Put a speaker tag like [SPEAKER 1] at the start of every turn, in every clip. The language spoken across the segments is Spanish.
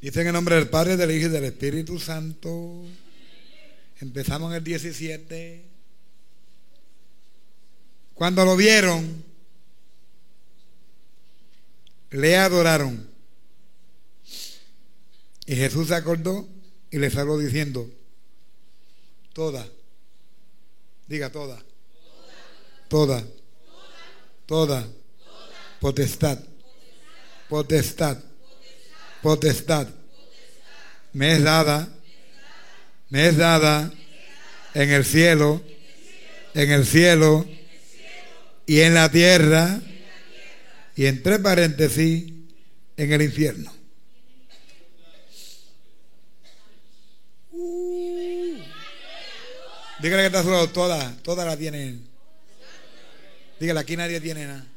[SPEAKER 1] Dice en el nombre del Padre, del Hijo y del Espíritu Santo. Empezamos en el 17. Cuando lo vieron, le adoraron. Y Jesús se acordó y le habló diciendo, toda, diga toda, toda, toda, potestad, potestad, potestad, me es dada, me es dada en el cielo, en el cielo y en la tierra y entre paréntesis en el infierno. Dígale que está solo, todas, todas la tienen. Dígale, aquí nadie tiene nada.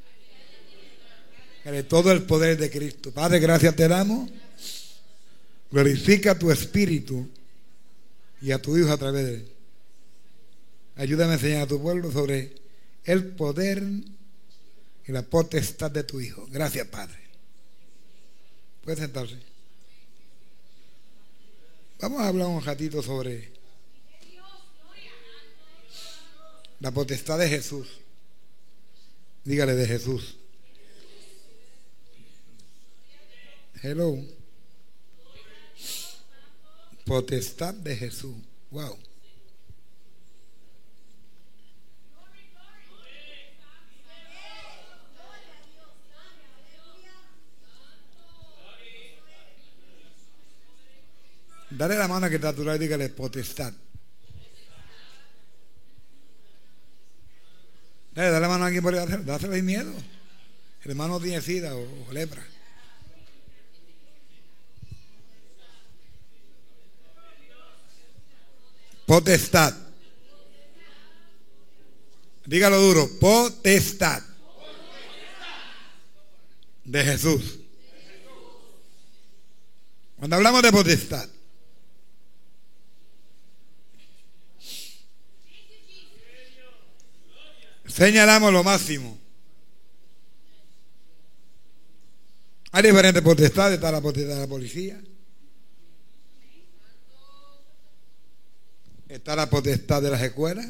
[SPEAKER 1] Dígale, todo el poder de Cristo. Padre, gracias te damos. Glorifica tu espíritu y a tu Hijo a través de él. Ayúdame a enseñar a tu pueblo sobre el poder y la potestad de tu Hijo. Gracias, Padre. Puedes sentarse. Vamos a hablar un ratito sobre la potestad de Jesús. Dígale de Jesús. Hello. Potestad de Jesús. Wow. Dale la mano que está a tu lado y dígale potestad. Dale, dale la mano a alguien por ahí, dáselo miedo. El hermano tiene sida o, o lepra. Potestad. Dígalo duro, potestad. De Jesús. Cuando hablamos de potestad, señalamos lo máximo. Hay diferentes potestades, está la potestad de la policía, está la potestad de las escuelas,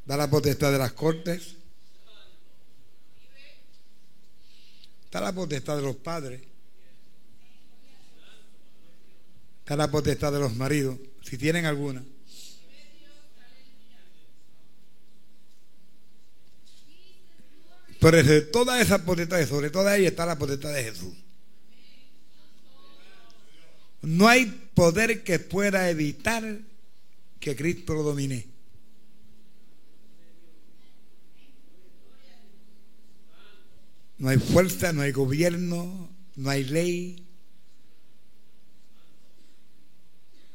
[SPEAKER 1] está la potestad de las cortes, está la potestad de los padres, está la potestad de los maridos, si tienen alguna. Pero de todas esas potestades, sobre todas ellas está la potestad de Jesús. No hay poder que pueda evitar que Cristo lo domine. No hay fuerza, no hay gobierno, no hay ley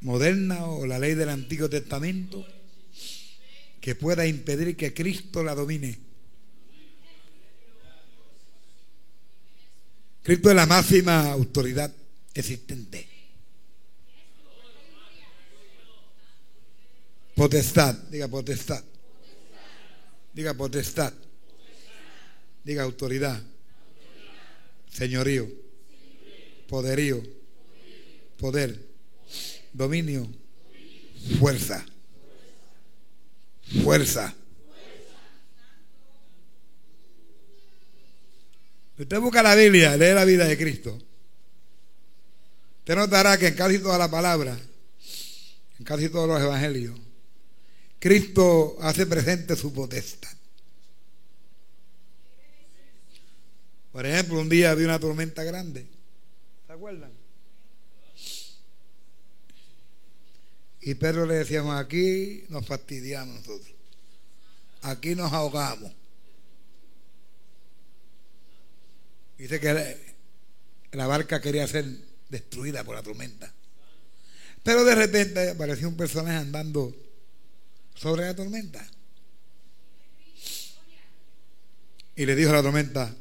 [SPEAKER 1] moderna o la ley del Antiguo Testamento que pueda impedir que Cristo la domine. Cristo es la máxima autoridad existente. Potestad, diga potestad. Diga potestad. Diga autoridad. Señorío. Poderío. Poder. Dominio. Fuerza. Fuerza. usted busca la Biblia, lee la vida de Cristo, usted notará que en casi toda la palabra, en casi todos los evangelios, Cristo hace presente su potestad. Por ejemplo, un día había una tormenta grande. ¿Se acuerdan? Y Pedro le decíamos, aquí nos fastidiamos nosotros. Aquí nos ahogamos. Dice que la barca quería ser destruida por la tormenta. Pero de repente apareció un personaje andando sobre la tormenta. Y le dijo a la tormenta,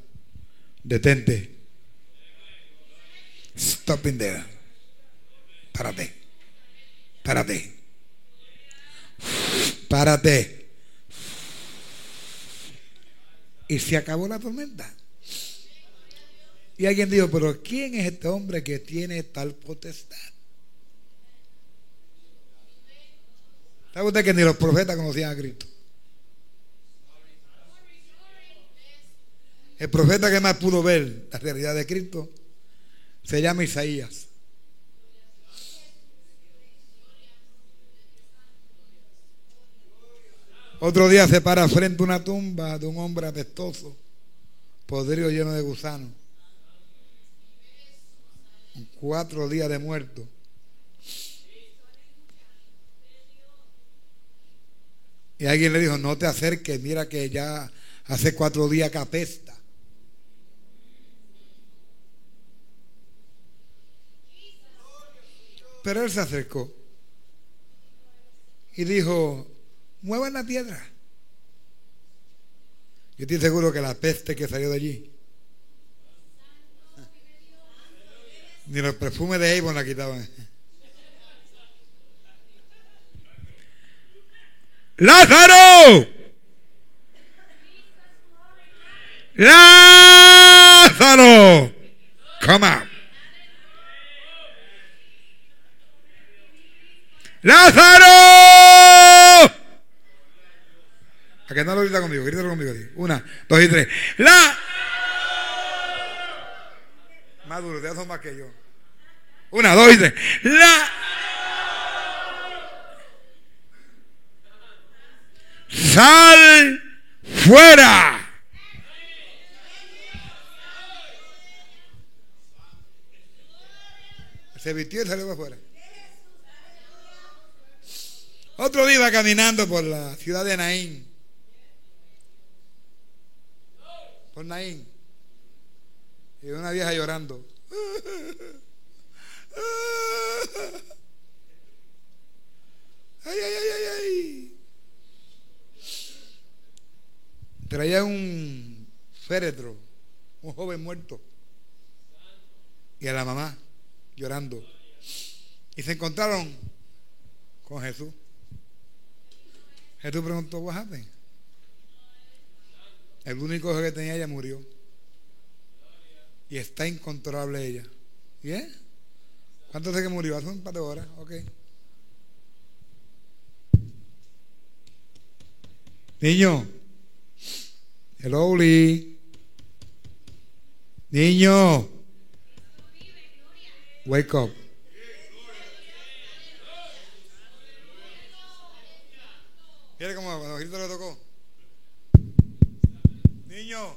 [SPEAKER 1] detente. Stop in there. Párate. Párate. Párate. Y se acabó la tormenta. Y alguien dijo, pero ¿quién es este hombre que tiene tal potestad? ¿Sabe usted que ni los profetas conocían a Cristo? El profeta que más pudo ver la realidad de Cristo se llama Isaías. Otro día se para frente a una tumba de un hombre apestoso, podrido lleno de gusanos. Cuatro días de muerto. Y alguien le dijo, no te acerques, mira que ya hace cuatro días que apesta. Pero él se acercó y dijo, muevan la piedra. Yo estoy seguro que la peste que salió de allí, ni los perfumes de Avon la quitaban. Lázaro. Lázaro. Come on. Lázaro. ¿A qué no lo grita conmigo? Grítalo conmigo. Una, dos y tres. La. Más duro, te más que yo. Una, dos y tres. La. Sal fuera. Se vistió y salió afuera. Otro día caminando por la ciudad de Naín. Por Naín. Y una vieja llorando. Ay, ay, ay, ay, ay. Traía un féretro, un joven muerto. Y a la mamá llorando. Y se encontraron con Jesús. Jesús preguntó, happened? El único hijo que tenía ella murió. Y está incontrolable ella. ¿Bien? ¿Cuánto hace que murió? Hace un par de horas. Ok. Niño. Hello, Lee. Niño. Wake up. Mire cómo cuando Cristo le tocó. Niño,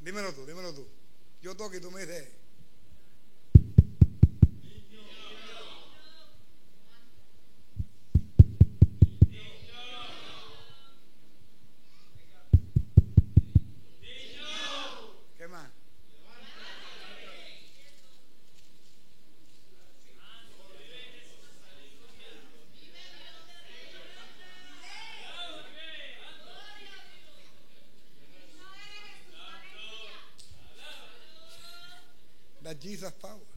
[SPEAKER 1] dímelo tú, dímelo tú. Yo toco y tú me dices. Jesus power.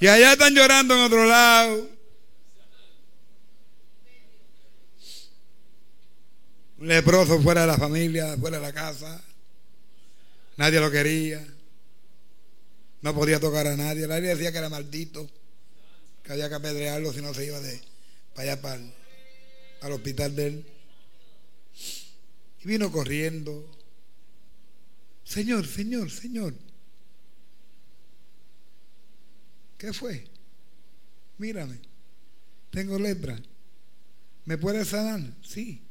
[SPEAKER 1] Y allá están llorando en otro lado. Un leproso fuera de la familia, fuera de la casa. Nadie lo quería. No podía tocar a nadie. Nadie decía que era maldito. Que había que apedrearlo si no se iba de para allá para al hospital de él. Y vino corriendo. Señor, Señor, Señor. ¿Qué fue? Mírame. Tengo lepra. ¿Me puedes sanar? Sí.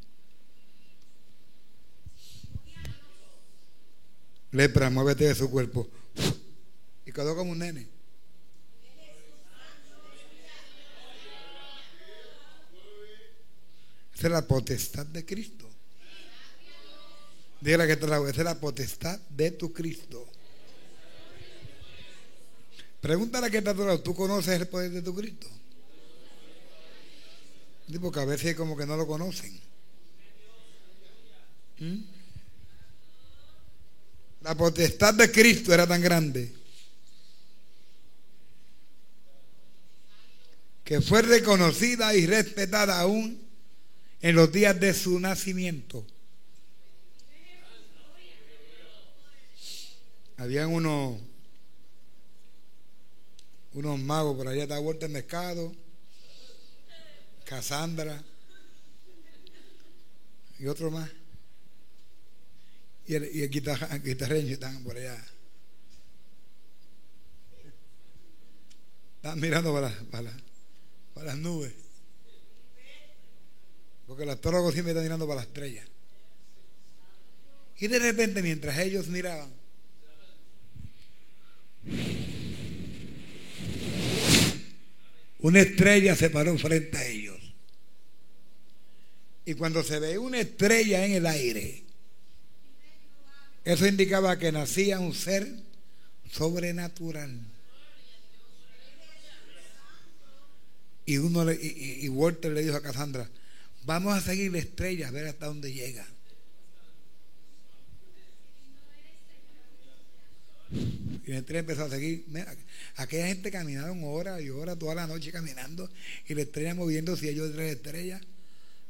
[SPEAKER 1] Lepra, muévete de su cuerpo. Y quedó como un nene. Esa es la potestad de Cristo. Dígale que es la potestad de tu Cristo. Pregúntale a qué está lado. ¿Tú conoces el poder de tu Cristo? Porque a veces como que no lo conocen. ¿Mm? La potestad de Cristo era tan grande que fue reconocida y respetada aún en los días de su nacimiento. Habían unos unos magos por allá, vuelta el mercado, Casandra y otro más. Y el, y el guitarreño están por allá. Están mirando para, para, para las nubes. Porque el astrólogo siempre está mirando para las estrellas. Y de repente, mientras ellos miraban, una estrella se paró frente a ellos. Y cuando se ve una estrella en el aire, eso indicaba que nacía un ser sobrenatural. Y, uno y, Walter le dijo a Cassandra, vamos a seguir la estrella a ver hasta dónde llega. Y la estrella empezó a seguir. aquella gente caminaron horas y horas, toda la noche caminando, y la estrella moviéndose y ellos tres estrellas,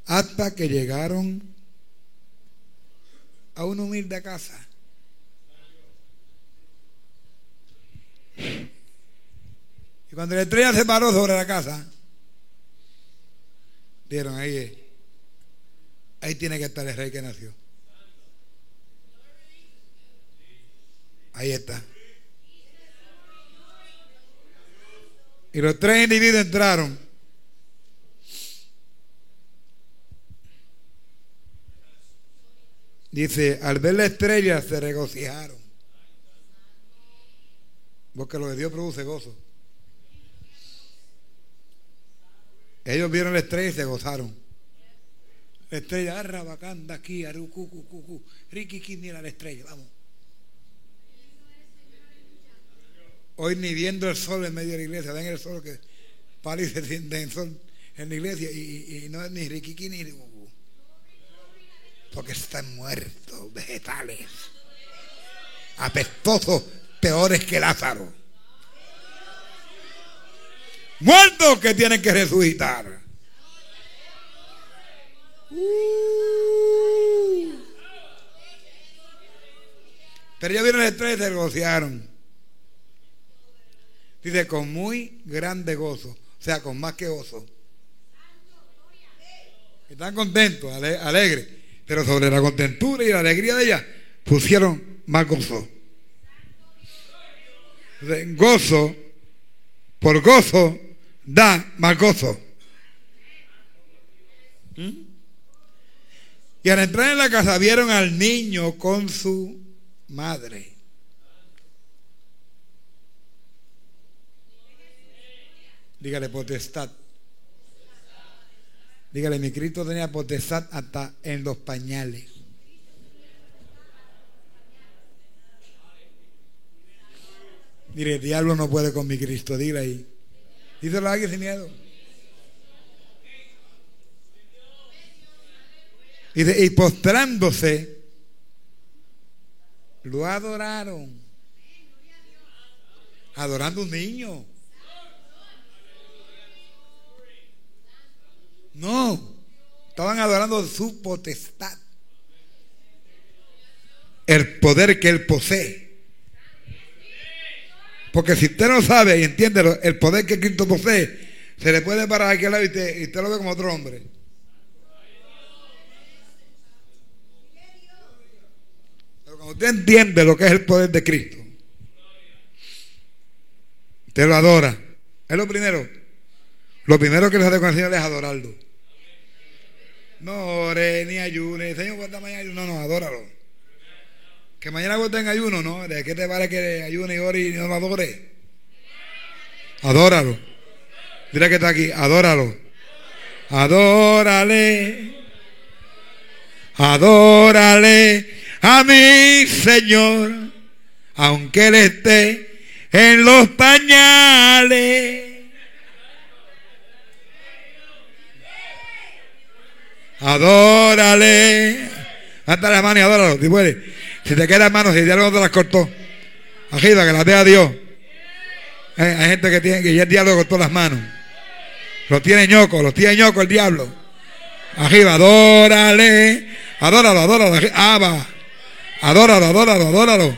[SPEAKER 1] hasta que llegaron a una humilde casa. Y cuando la estrella se paró sobre la casa, Dijeron, ahí, ahí tiene que estar el rey que nació. Ahí está. Y los tres individuos entraron. Dice, al ver la estrella se regocijaron. Porque lo de Dios produce gozo. Ellos vieron la estrella y se gozaron. La estrella, arrabacanda aquí, arucucucucu, riquiqui, mira la estrella, vamos. Hoy ni viendo el sol en medio de la iglesia, ven el sol que y siente el sol en la iglesia y, no es ni riquiqui ni ricucu. Porque están muertos, vegetales, apestosos, peores que Lázaro muertos que tienen que resucitar. Uh. Pero ya vieron el estrés y se gocearon. Dice, con muy grande gozo. O sea, con más que gozo. Están contentos, alegres. Pero sobre la contentura y la alegría de ella pusieron más gozo. gozo por gozo da más gozo. ¿Mm? Y al entrar en la casa vieron al niño con su madre. Dígale potestad. Dígale, mi Cristo tenía potestad hasta en los pañales. Mire, el diablo no puede con mi Cristo, dile ahí. Díselo a alguien sin miedo. Y, y postrándose, lo adoraron. Adorando un niño. No, estaban adorando su potestad. El poder que él posee. Porque si usted no sabe y entiende el poder que Cristo posee, se le puede parar aquí al lado y usted, lo ve como otro hombre. Pero cuando usted entiende lo que es el poder de Cristo, usted lo adora. Es lo primero. Lo primero que le hace con el Señor es adorarlo. No ore ni ayune. Señor, ¿cuánta mañana? No, no, adóralo. Que mañana en ayuno, ¿no? ¿De qué te vale que ayune y ore y no adore? Adóralo. Mira que está aquí, adóralo. Adórale. Adórale a mi Señor, aunque Él esté en los pañales. Adórale. Hasta la mano y adóralo, si te queda hermano, si ya no te las cortó, agita que las dé a Dios. Hay, gente que tiene que ya el diablo cortó las manos. Lo tiene ñoco, lo tiene ñoco el diablo. Arriba, adórale. Adóralo, adóralo. Aba. Adóralo, adóralo, adóralo.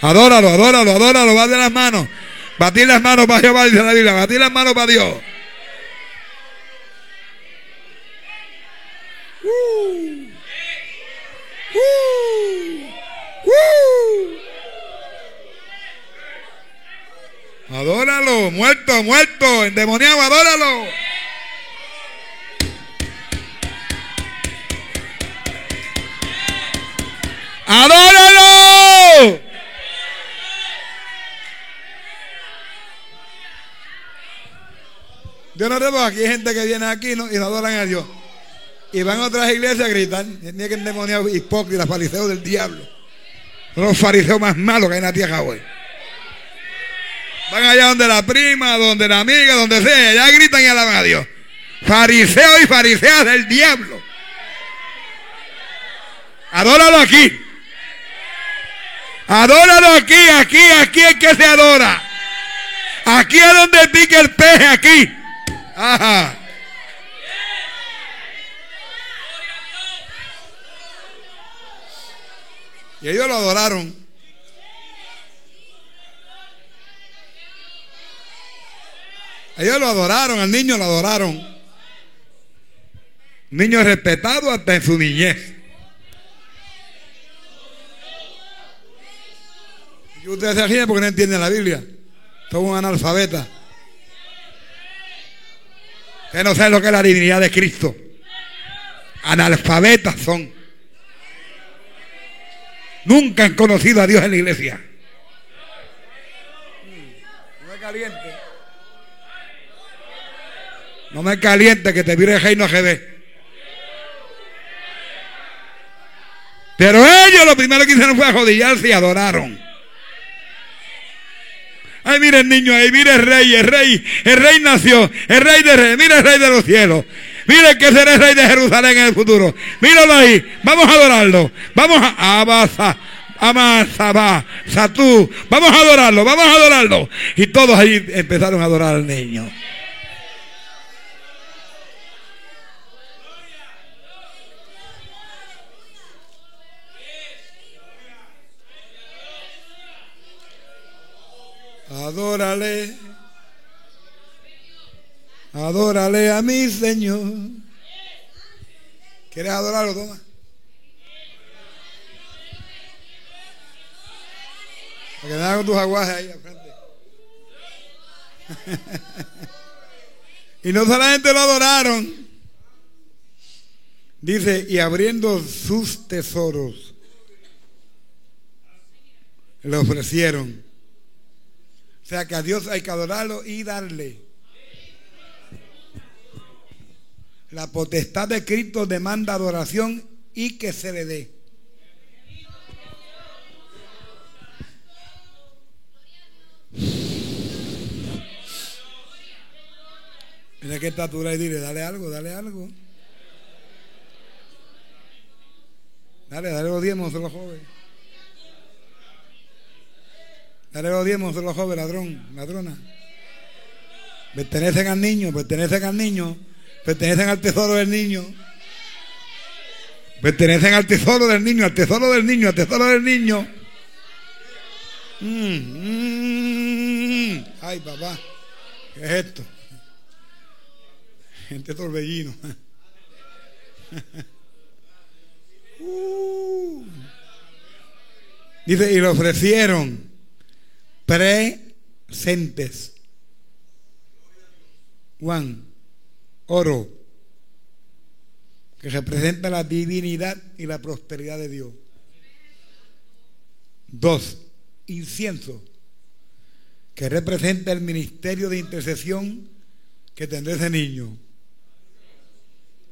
[SPEAKER 1] Adóralo, adóralo, adóralo, va de las manos. Batir las manos para Jehová, dice la Biblia. Batir las manos para Dios. Adóralo, muerto, muerto, endemoniado, adóralo. ¡Adóralo! Yo no tengo aquí gente que viene aquí y no adoran a Dios. Y van a otras iglesias a gritar. Ni que endemoniado hipócritas, fariseos del diablo. Son los fariseos más malos que hay en la tierra hoy. Van allá donde la prima, donde la amiga, donde sea. Allá gritan y alaban a Dios. Fariseos y fariseas del diablo. Adóralo aquí. Adóralo aquí, aquí, aquí es que se adora. Aquí es donde pica el peje, aquí. Ajá. Y ellos lo adoraron. Ellos lo adoraron, al niño lo adoraron. Niño respetado hasta en su niñez. Y ustedes se ríen porque no entienden la Biblia. Son un analfabeta. Ustedes no saben lo que es la divinidad de Cristo. Analfabetas son. Nunca han conocido a Dios en la iglesia. No me caliente. No me caliente que te mire el reino. Pero ellos lo primero que hicieron fue arrodillarse y adoraron. Ay, mire el niño ahí, mire el rey, el rey, el rey nació, el rey de rey, mire el rey de los cielos. Mire que será el rey de Jerusalén en el futuro. Míralo ahí, vamos a adorarlo. Vamos a Abasa, Amasaba, Satú. Vamos a adorarlo, vamos a adorarlo. Y todos ahí empezaron a adorar al niño. Adórale. Adórale a mi Señor. ¿Quieres adorarlo? Toma. Para que me con tus aguajes ahí al frente. y no solamente lo adoraron. Dice, y abriendo sus tesoros, le ofrecieron o sea que a Dios hay que adorarlo y darle. La potestad de Cristo demanda adoración y que se le dé. Mira qué estatura y dile, dale algo, dale algo. Dale, dale los diezmos a los jóvenes. Dale los diezmos de los jóvenes, ladrón, ladrona. Pertenecen al niño, pertenecen al niño, pertenecen al tesoro del niño. Pertenecen al tesoro del niño, al tesoro del niño, al tesoro del niño. Mm, mm. ay, papá, ¿qué es esto? Gente torbellino. Uh. Dice, y le ofrecieron presentes. Juan, oro, que representa la divinidad y la prosperidad de Dios. Dos, incienso, que representa el ministerio de intercesión que tendrá ese niño.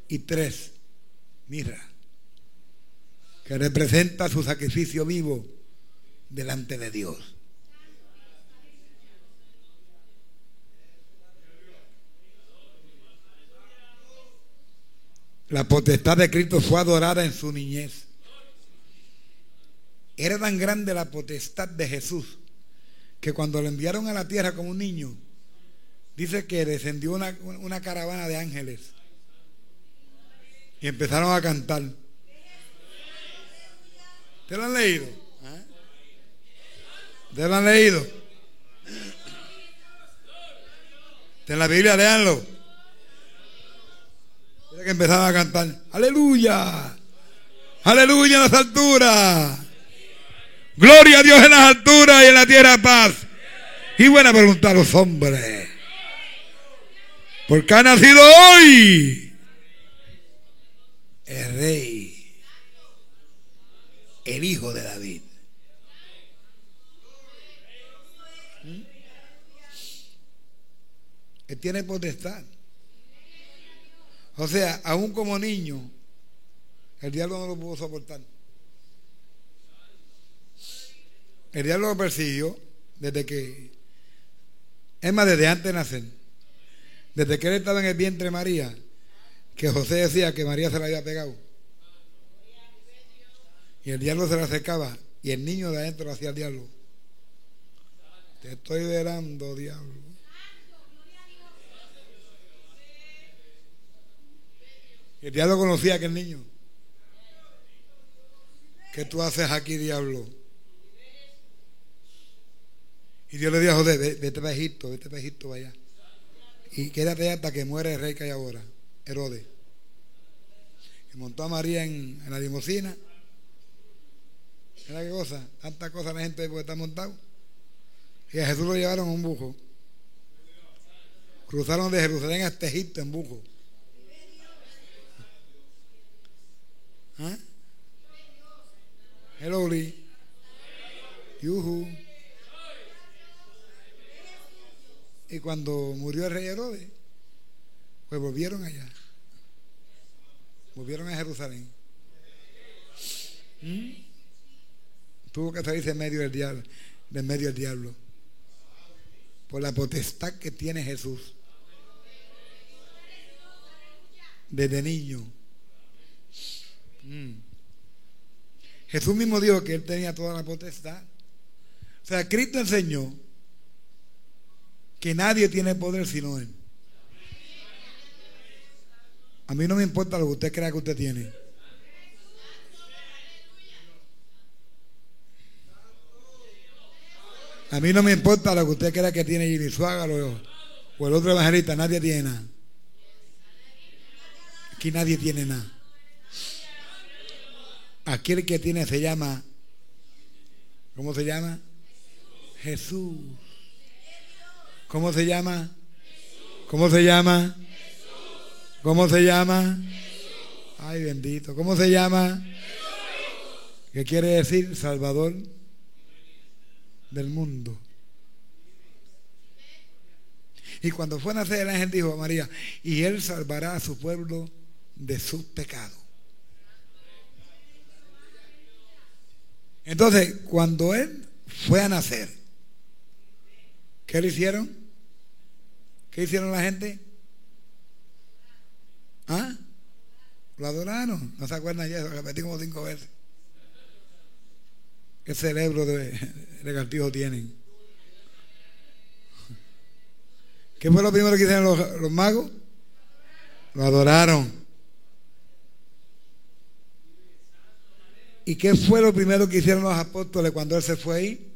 [SPEAKER 1] Y tres, mirra, que representa su sacrificio vivo delante de Dios. La potestad de Cristo fue adorada en su niñez. Era tan grande la potestad de Jesús que cuando lo enviaron a la tierra como un niño, dice que descendió una, caravana de ángeles y empezaron a cantar. ¿Te lo han leído? ¿Ah? ¿Ustedes lo han leído? En la Biblia, leanlo. Que empezaba a cantar. Aleluya. Aleluya en las alturas. Gloria a Dios en las alturas y en la tierra paz. Y buena pregunta a los hombres. Porque ha nacido hoy el rey, el hijo de David. ¿Mm? Él tiene potestad. O sea, aún como niño, el diablo no lo pudo soportar. El diablo lo persiguió desde que, es más, desde antes de nacer. Desde que él estaba en el vientre de María, que José decía que María se la había pegado. Y el diablo se la acercaba y el niño de adentro lo hacía el diablo. Te estoy velando, diablo. Y el diablo conocía a aquel niño. ¿Qué tú haces aquí, diablo? Y Dios le dijo a José, vete a Egipto, vete a Egipto allá. Y quédate hasta que muere el rey que hay ahora, Herodes. Y montó a María en, la limosina. Mira qué cosa, tanta cosa la gente puede estar montado. Y a Jesús lo llevaron a un bujo. Cruzaron de Jerusalén hasta Egipto en bujo. Hello, Lee. Yuhu. Y cuando murió el rey Herodes, pues volvieron allá. Volvieron a Jerusalén. ¿Mm? Tuvo que salirse en medio del diablo, de medio del diablo. Por la potestad que tiene Jesús. Desde niño. Mm. Jesús mismo dijo que él tenía toda la potestad. O sea, Cristo enseñó que nadie tiene poder sino Él. A mí no me importa lo que usted crea que usted tiene. A mí no me importa lo que usted crea que tiene Jimmy Suágalo o el otro evangelista. Nadie tiene nada. Aquí nadie tiene nada. Aquel que tiene se llama, ¿cómo se llama? Jesús. ¿Cómo se llama? ¿Cómo se llama? ¿Cómo se llama? Ay, bendito. ¿Cómo se llama? ¿Qué quiere decir Salvador del mundo? Y cuando fue a nacer el ángel dijo a María, y él salvará a su pueblo de sus pecados. Entonces, cuando él fue a nacer, ¿qué le hicieron? ¿Qué hicieron la gente? ¿Ah? Lo adoraron. ¿No se acuerdan ya? Lo repetí como cinco veces. ¿Qué cerebro de regaltijo tienen? ¿Qué fue lo primero que hicieron los magos? Lo adoraron. ¿Y qué fue lo primero que hicieron los apóstoles cuando él se fue ahí?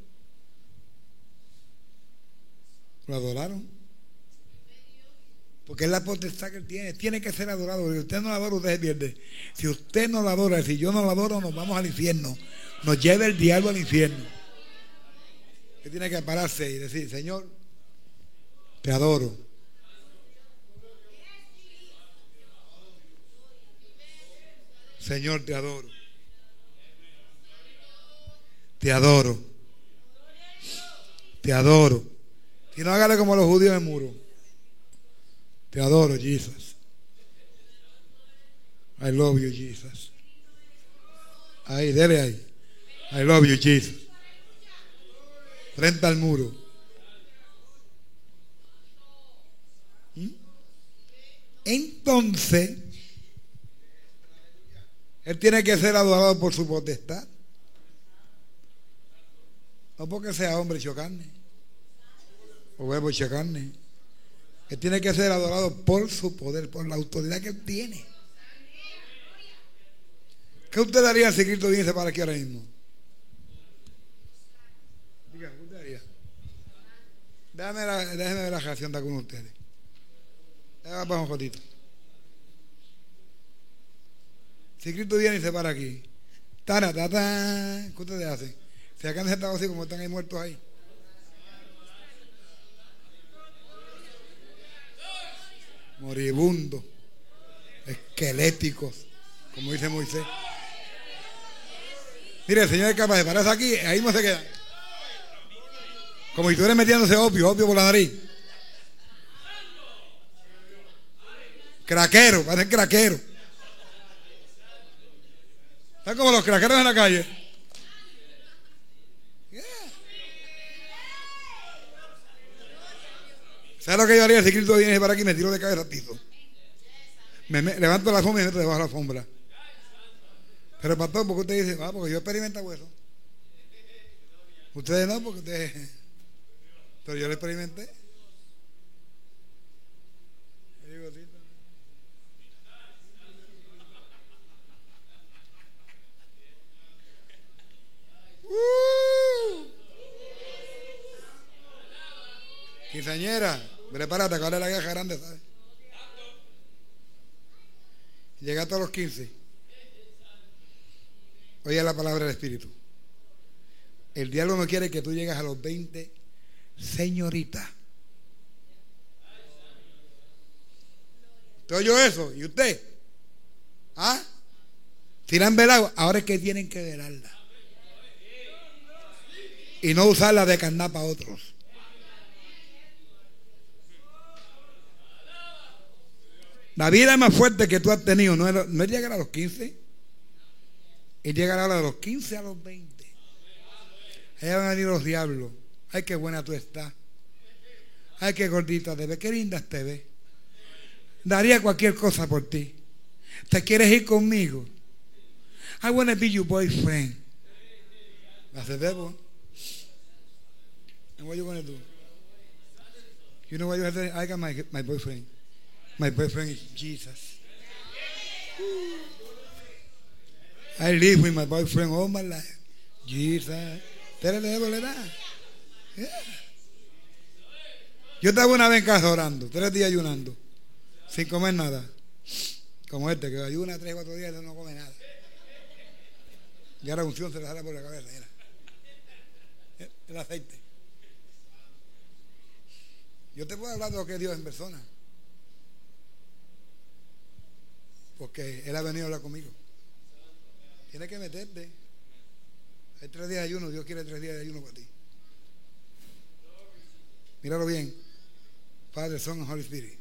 [SPEAKER 1] Lo adoraron. Porque es la potestad que él tiene. Tiene que ser adorado. Si usted no lo adora, usted pierde. Si usted no lo adora, si yo no lo adoro, nos vamos al infierno. Nos lleva el diablo al infierno. Usted tiene que pararse y decir, Señor, te adoro. Señor, te adoro. Te adoro. Te adoro. Y no hágale como los judíos en muro. Te adoro, Jesus. I love you, Jesus. Ahí, dele ahí. I love you, Jesus. Frente al muro. ¿Mm? Entonces, Él tiene que ser adorado por su potestad. No porque sea hombre hecho carne. O huevo hecho carne que tiene que ser adorado por su poder, por la autoridad que él tiene. ¿Qué usted daría si Cristo viniese para aquí ahora mismo? Diga, Déjame, la, déjame ver la reacción de algunos de ustedes. Déjame un fotito. Si Cristo viene y se para aquí. Tana, tata, ¿qué ustedes hacen? Se acaban sentados así como están ahí muertos ahí. Moribundos, esqueléticos, como dice Moisés. Mire, el Señor es capaz de pararse aquí, ahí no se queda. Como si estuviera metiéndose opio, opio por la nariz. Craquero, parece craquero. Están como los craqueros en la calle. ¿Sabes lo que yo haría si Cristo viene para aquí y me tiro de cabeza piso? Me, levanto la sombra y me meto debajo de la sombra. Pero pastor, ¿por qué usted dice? Ah, porque yo experimento eso. Ustedes no, porque ustedes. Pero yo lo experimenté. Uh. Prepárate, que ahora la guerra grande, ¿sabes? Llegaste a los 15. Oye la palabra del Espíritu. El diablo no quiere que tú llegues a los 20, señorita. ¿Te oyó eso? ¿Y usted? ¿Ah? Si la velado, ahora es que tienen que velarla. Y no usarla de carnar para otros. La vida más fuerte que tú has tenido no es, no es llegar a los 15, es llegar ahora de los 15 a los 20. Allá van a venir los diablos. Ay, qué buena tú estás. Ay, qué gordita te ves, qué linda te ves. Daría cualquier cosa por ti. ¿Te quieres ir conmigo? I want to be your boyfriend. That's the devil. And what you going to do? You know what to? I got my boyfriend. My boyfriend is Jesus. I live with my boyfriend all my life. Jesus. That. Yeah. Yo estaba una vez en casa orando, tres días ayunando, sin comer nada. Como este, que ayuna tres, cuatro días y no come nada. Y ahora unción se le sale por la cabeza. El aceite. Yo te puedo hablar de lo que es Dios en persona. Porque Él ha venido a hablar conmigo. Tienes que meterte. Hay tres días de ayuno, Dios quiere tres días de ayuno para ti. Míralo bien. Father, Son and Holy Spirit.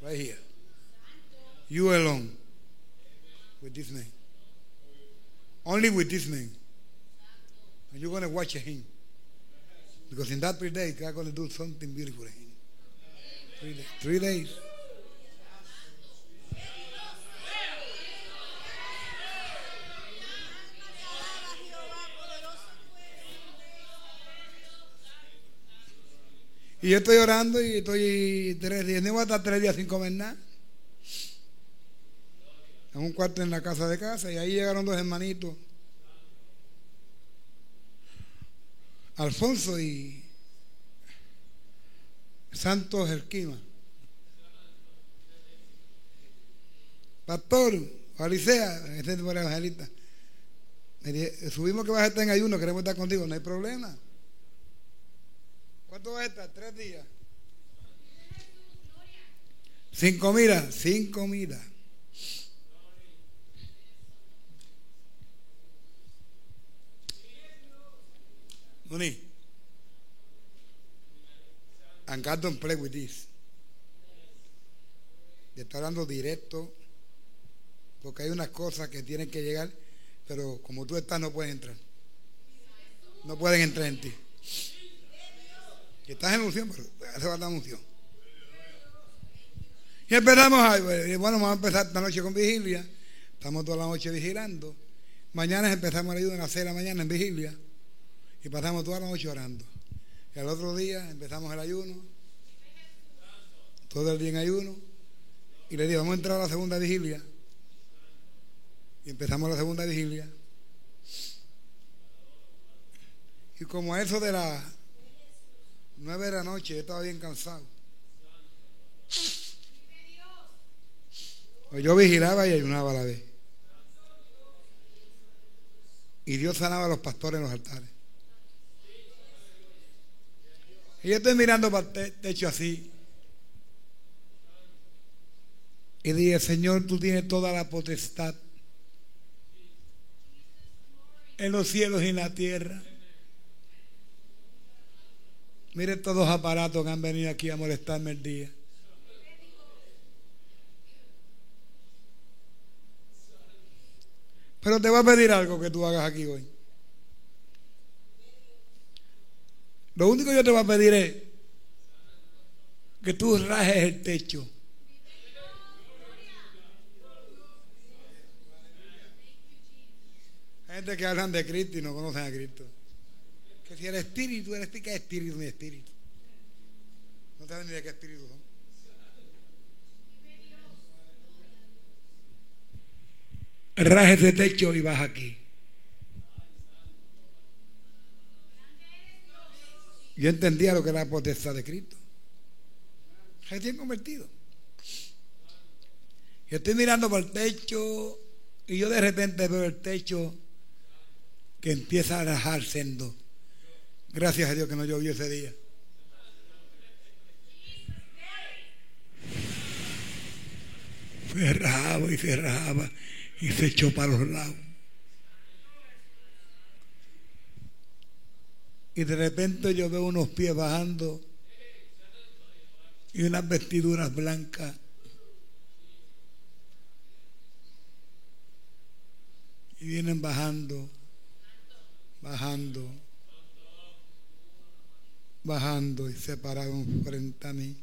[SPEAKER 1] Right here. You alone. With this name. Only with this name. And you're going to watch him. Because in that three days, God's going to do something beautiful in him. Three days. Y yo estoy orando y estoy tres días, no voy a estar tres días sin comer nada. En un cuarto en la casa de casa y ahí llegaron dos hermanitos. Alfonso y Santos Erquima. Pastor, Alicea, este es evangelista. Subimos que vas a estar en ayuno, queremos estar contigo, no hay problema. ¿Cuánto va a estar? Tres días. Sin comida, sin comida. Money. And God play with this. Le está hablando directo. Porque hay unas cosas que tienen que llegar, pero como tú estás no pueden entrar. No pueden entrar en ti. Que estás en unción, pero hace falta unción. Y empezamos, a, bueno, vamos a empezar esta noche con vigilia. Estamos toda la noche vigilando. Mañana empezamos el ayuno a las 6 de la mañana en vigilia. Y pasamos toda la noche orando. Y al otro día empezamos el ayuno. Todo el día en ayuno. Y le digo, vamos a entrar a la segunda vigilia. Y empezamos la segunda vigilia. Y como a eso de la Nueve de la noche, yo estaba bien cansado. Pues yo vigilaba y ayunaba a la vez. Y Dios sanaba a los pastores en los altares. Y yo estoy mirando para el techo así. Y dije, Señor, tú tienes toda la potestad en los cielos y en la tierra. Mire todos los aparatos que han venido aquí a molestarme el día. Pero te voy a pedir algo que tú hagas aquí hoy. Lo único que yo te voy a pedir es que tú rajes el techo. Gente que hablan de Cristo y no conocen a Cristo. Que si el espíritu, el espíritu, ¿qué espíritu ni espíritu? No saben ni de qué espíritu son. Raje ese techo y vas aquí. Yo entendía lo que era la potestad de Cristo. Recién convertido. Yo estoy mirando por el techo y yo de repente veo el techo que empieza a rajarse en dos. Gracias a Dios que no llovió ese día. Se y se rajaba y se echó para los lados. Y de repente yo veo unos pies bajando y unas vestiduras blancas. Y vienen bajando, bajando, bajando y se pararon frente a mí.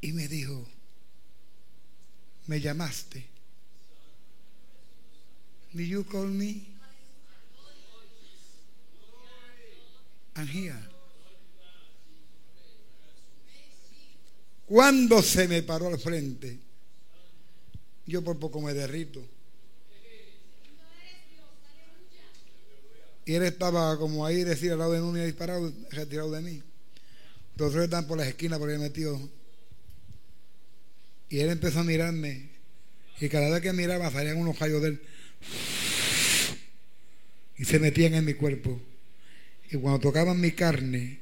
[SPEAKER 1] Y me dijo, me llamaste. Did you call me? Angía. Cuando se me paró al frente, yo por poco me derrito. Y él estaba como ahí, decir, al lado de y disparado, retirado de mí. Los otros están por las esquinas por ahí metidos. Y él empezó a mirarme. Y cada vez que miraba salían unos rayos de él. Y se metían en mi cuerpo. Y cuando tocaban mi carne,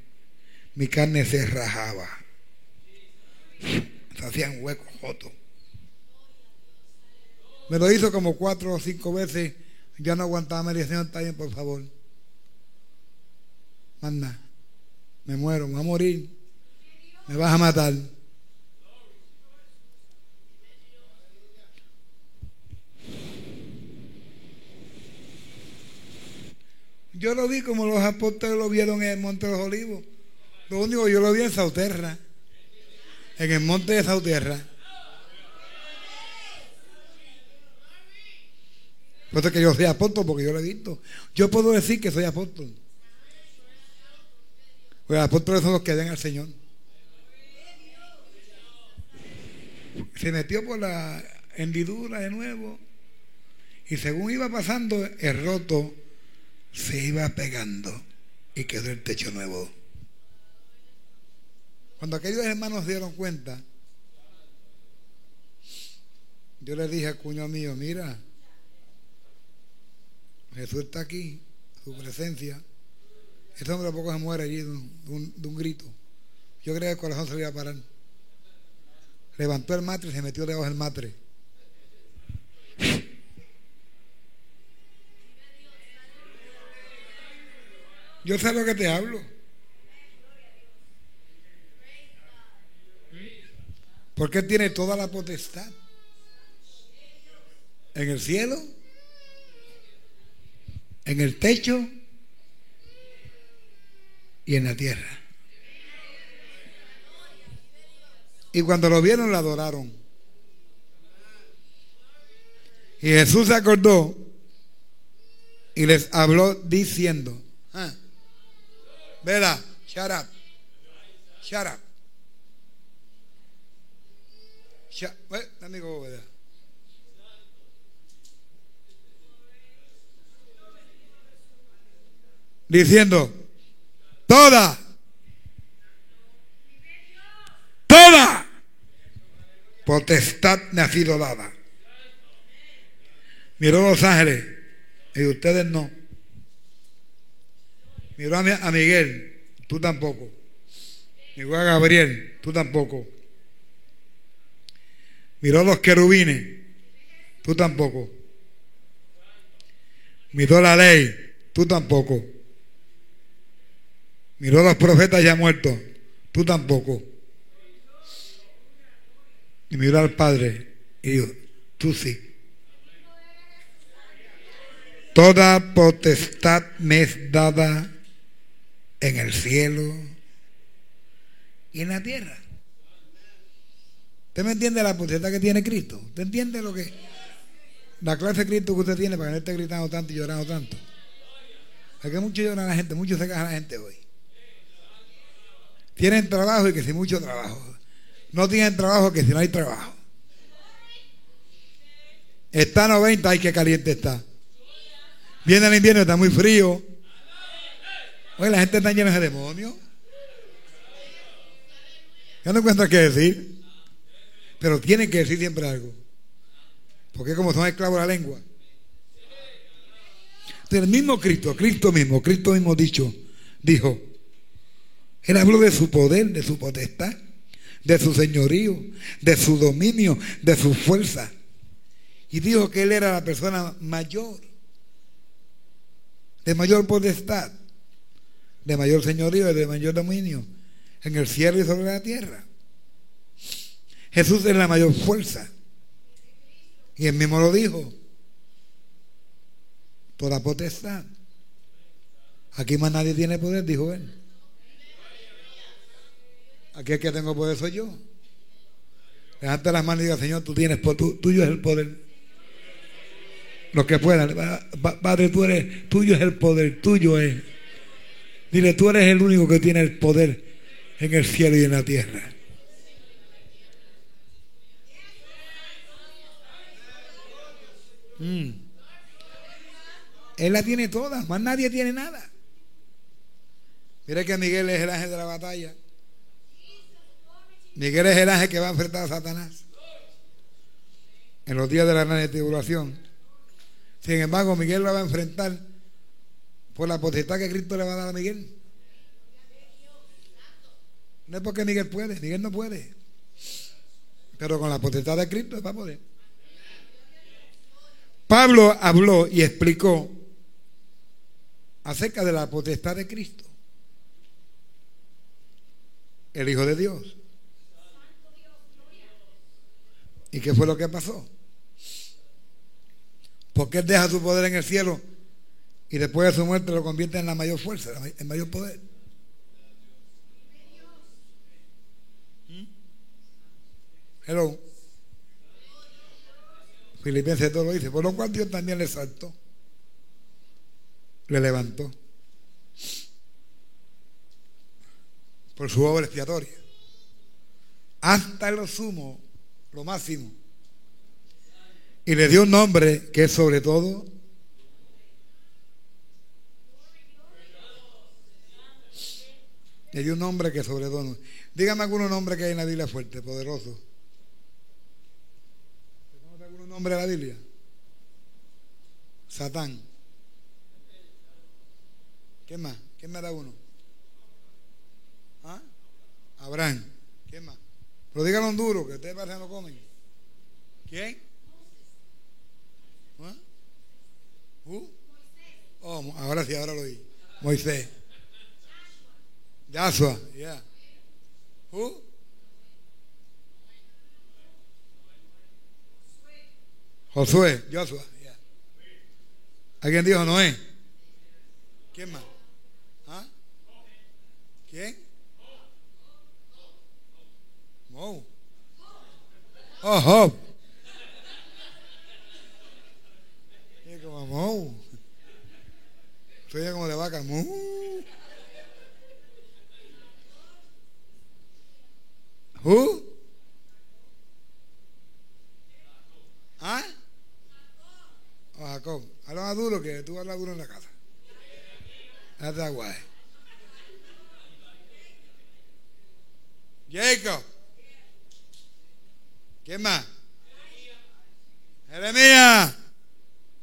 [SPEAKER 1] mi carne se rajaba. Se hacían huecos, jotos. Me lo hizo como cuatro o cinco veces. Ya no aguantaba. Me Señor, está por favor. Manda. Me muero, me voy a morir. Me vas a matar. Yo lo vi como los apóstoles lo vieron en el Monte de los Olivos. Lo único yo lo vi en Sauterra. En el monte de Sauterra. Que yo soy apóstol, porque yo lo he visto. Yo puedo decir que soy apóstol. Pues apóstoles son los que ven al Señor. Se metió por la hendidura de nuevo. Y según iba pasando el roto, se iba pegando y quedó el techo nuevo. Cuando aquellos hermanos dieron cuenta, yo les dije al cuño mío, mira, Jesús está aquí, su presencia. Este hombre a poco se muere allí de un, grito. Yo creía que el corazón se iba a parar. Levantó el matre y se metió debajo del matre. Yo sé lo que te hablo. Porque tiene toda la potestad. En el cielo, en el techo y en la tierra. Y cuando lo vieron, lo adoraron. Y Jesús se acordó y les habló diciendo, ah, Vela, shut up. Shut up. Shut, there. Diciendo, toda, toda potestad me ha sido dada. Miró los ángeles y ustedes no. Miró a, Miguel, tú tampoco. Miró a Gabriel, tú tampoco. Miró a los querubines, tú tampoco. Miró la ley, tú tampoco. Miró a los profetas ya muertos, tú tampoco. Y miró al Padre y dijo, tú sí. Toda potestad me es dada en el cielo y en la tierra. ¿Usted me entiende la potestad que tiene Cristo? ¿Usted entiende lo que la clase Cristo que usted tiene para que no esté gritando tanto y llorando tanto? Es que mucho llora la gente, mucho se caja la gente hoy. Tienen trabajo y que si mucho trabajo. No tienen trabajo que si no hay trabajo. Está 90 y que caliente está. Viene el invierno, está muy frío. Oye, la gente está llena de demonios. Ya no encuentran qué decir. Pero tienen que decir siempre algo. Porque como son esclavos de la lengua. El mismo Cristo, Cristo mismo, Cristo mismo dicho, dijo, él habló de su poder, de su potestad, de su señorío, de su dominio, de su fuerza. Y dijo que él era la persona mayor, de mayor potestad, de mayor señorío y de mayor dominio en el cielo y sobre la tierra. Jesús es la mayor fuerza. Y él mismo lo dijo. Toda potestad. Aquí más nadie tiene poder, dijo él. Aquí es que tengo poder soy yo. Levanta las manos y diga, Señor, tú tienes poder, tuyo es el poder. Los que puedan. Padre, tú eres, tuyo es el poder, tuyo es. Dile, tú eres el único que tiene el poder en el cielo y en la tierra. Mm. Él la tiene toda, más nadie tiene nada. Mira que Miguel es el ángel de la batalla. Miguel es el ángel que va a enfrentar a Satanás en los días de la gran tribulación. Sin embargo, Miguel lo va a enfrentar por la potestad que Cristo le va a dar a Miguel. No es porque Miguel puede, Miguel no puede. Pero con la potestad de Cristo va a poder. Pablo habló y explicó acerca de la potestad de Cristo, el Hijo de Dios. ¿Y qué fue lo que pasó? Porque Él deja su poder en el cielo y después de su muerte lo convierte en la mayor fuerza, en mayor poder. Hello. Filipenses todo lo dice. Por lo cual Dios también le saltó. Le levantó. Por su obra expiatoria. Hasta lo sumo, lo máximo. Y le dio un nombre que es sobre todo. Le dio un nombre que sobre todo. Dígame algunos nombres que hay en la Biblia fuerte, poderoso nombre de la Biblia? Satán. ¿Qué más? ¿Quién me da uno? ¿Ah? Abraham. ¿Quién más? Pero díganlo duro, que ustedes parecen no comen. ¿Quién? ¿Ah? ¿Uh? Oh, ahora sí, ahora lo oí. Moisés. Ya. Yeah. ¿Uh? Josué, Joshua. ¿Alguien dijo Noé? ¿Quién más? ¿Ah? ¿Quién? Mo. Oh, Job. Y como Mo. Soy como de vaca. Mo. ¿Who? ¿Ah? Oh, Jacob, habla más duro que tú hablas duro en la casa. Date guay. Jacob. ¿Quién más? Jeremías.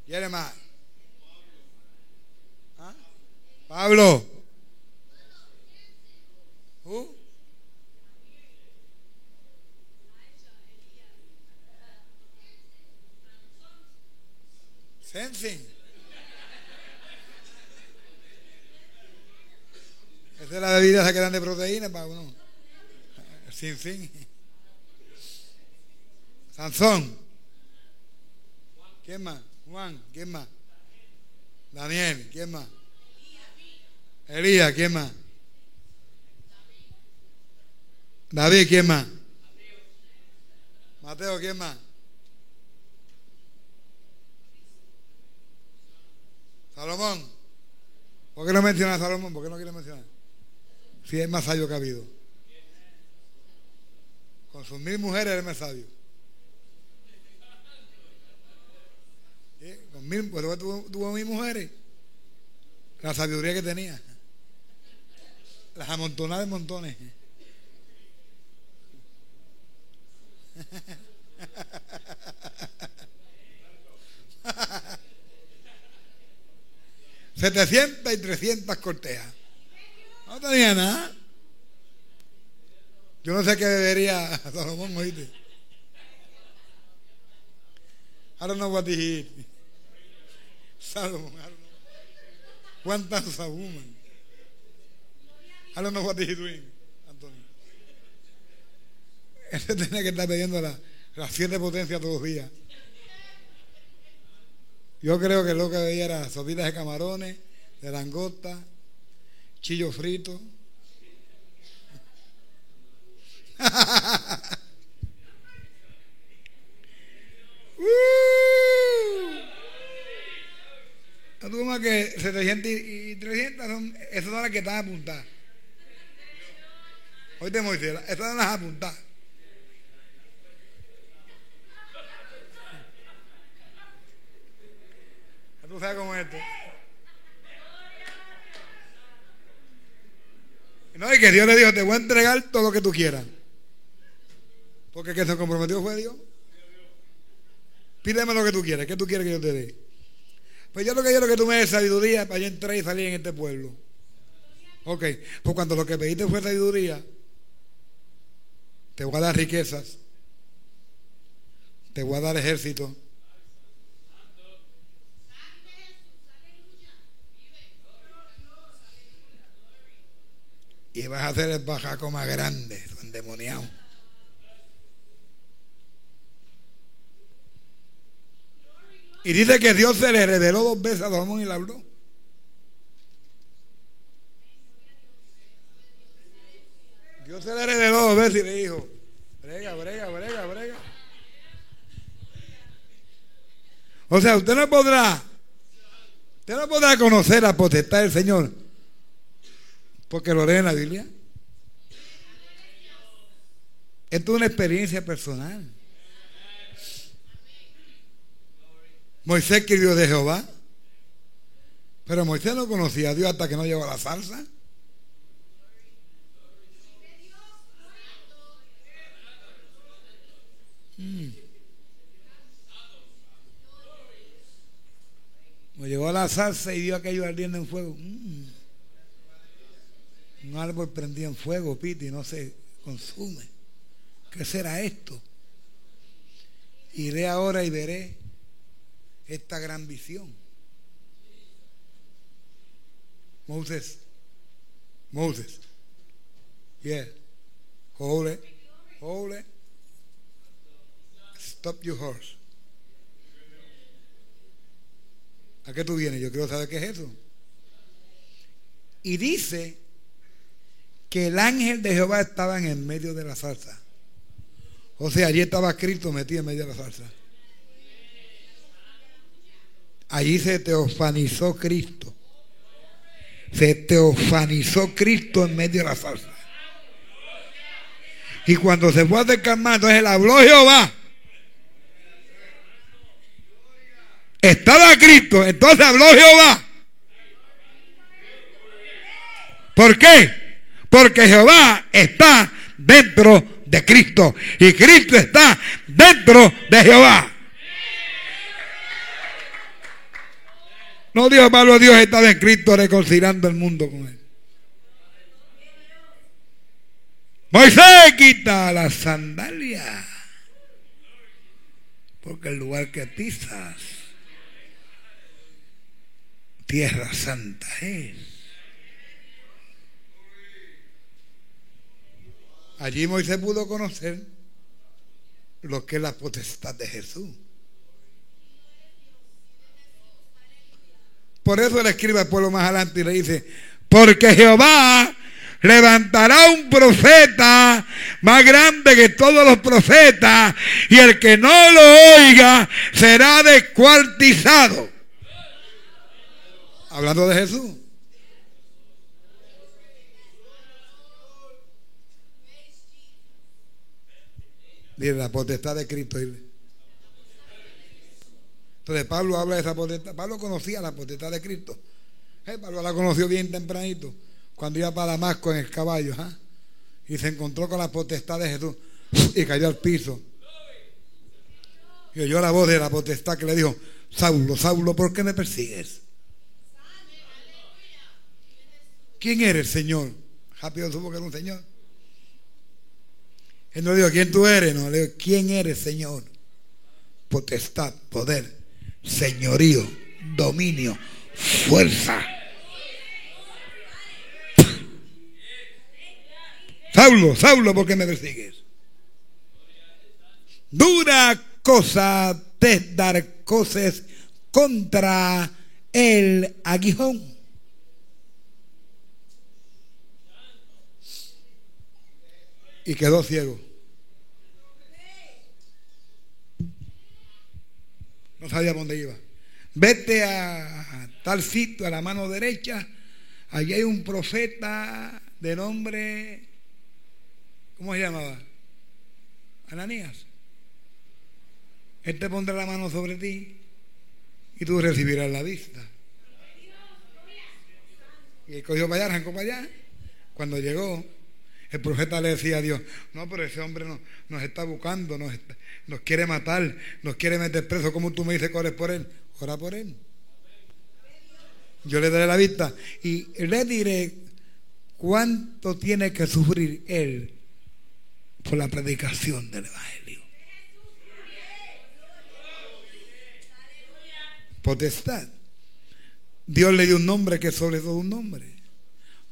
[SPEAKER 1] ¿Quién más? ¿Ah? Pablo. ¿Who? Sensing. Esa es la bebida que dan de proteína para uno. Sin fin. Sansón. ¿Quién más? Juan. ¿Quién más? Daniel. ¿Quién más? Elías. ¿Quién más? David. ¿Quién más? Mateo. ¿Quién más? Salomón. ¿Por qué no menciona a Salomón? ¿Por qué no quiere mencionar? Si es más sabio que ha habido. Con sus mil mujeres es más sabio. Mil, pues tuvo, tuvo mil mujeres. La sabiduría que tenía. Las amontonadas de montones. 700 y 300 cortejas. No tenía nada. Yo no sé qué bebería Salomón, oíste. I don't know what he. Salomón, times a woman. I don't know what Antonio. Ese tenía que estar bebiendo las la siete potencias todos los días. Yo creo que lo que veía era sopitas de camarones, de langosta, chillo frito. uh, tú más que 700 y 300 son, esas son las que están apuntadas. Oíste, Moisés, esas son las apuntadas. Tú sabes cómo es esto. No, y que Dios le dijo, te voy a entregar todo lo que tú quieras. Porque que se comprometió fue Dios. Pídeme lo que tú quieras. ¿Qué tú quieres que yo te dé? Pues yo lo que quiero que tú me des sabiduría para yo entrar y salir en este pueblo. Ok, pues cuando lo que pediste fue sabiduría, te voy a dar riquezas, te voy a dar ejército, y vas a hacer el bajaco más grande, endemoniado. Y dice que Dios se le reveló dos veces a Salomón y le habló. Dios se le reveló dos veces y le dijo, brega, brega, brega, brega. O sea, usted no podrá, usted no podrá conocer la potestad del Señor porque lo lee en la Biblia. Esto es una experiencia personal. Moisés escribió de Jehová, pero Moisés no conocía a Dios hasta que no llegó a la salsa. Mm. llegó a la salsa y dio aquello ardiendo en fuego. Mm. Un árbol prendido en fuego, piti, no se consume. ¿Qué será esto? Iré ahora y veré esta gran visión. Moses, Moses, yeah, hold it, stop your horse. ¿A qué tú vienes? Yo quiero saber qué es eso. Y dice que el ángel de Jehová estaba en el medio de la salsa. O sea, allí estaba Cristo metido en medio de la salsa. Allí se teofanizó Cristo. Se teofanizó Cristo en medio de la salsa. Y cuando se fue a más, entonces él habló Jehová. Estaba Cristo, entonces habló Jehová. ¿Por qué? Porque Jehová está dentro de Cristo. Y Cristo está dentro de Jehová. No Dios Pablo, Dios estaba en Cristo reconciliando el mundo con él. Moisés quita la sandalia. Porque el lugar que pisas, tierra santa es. Allí Moisés pudo conocer lo que es la potestad de Jesús. Por eso le escribe al pueblo más adelante y le dice, porque Jehová levantará un profeta más grande que todos los profetas y el que no lo oiga será descuartizado. Hablando de Jesús. Dice la potestad de Cristo. Entonces Pablo habla de esa potestad. Pablo conocía la potestad de Cristo. Eh, Pablo la conoció bien tempranito, cuando iba para Damasco en el caballo. ¿ah? Y se encontró con la potestad de Jesús y cayó al piso. Y oyó la voz de la potestad que le dijo, Saulo, Saulo, ¿por qué me persigues? ¿Quién eres, Señor? Rápido supo que era un Señor. Él no dijo, ¿quién tú eres? No, le dijo, ¿quién eres, Señor? Potestad, poder señorío, dominio, fuerza. Saulo, Saulo, ¿por qué me persigues? Dura cosa te dar cosas contra el aguijón. Y quedó ciego. No sabía dónde iba. Vete a, tal sitio, a la mano derecha. Allí hay un profeta de nombre, ¿cómo se llamaba? Ananías. Él te pondrá la mano sobre ti y tú recibirás la vista. Y él cogió para allá, arrancó para allá. Cuando llegó, el profeta le decía a Dios, no, pero ese hombre nos está buscando, nos, está, nos quiere matar, nos quiere meter preso. como tú me dices que ores por él? Ora por él. Yo le daré la vista y le diré cuánto tiene que sufrir él por la predicación del Evangelio. Potestad. Dios le dio un nombre que es sobre todo un nombre.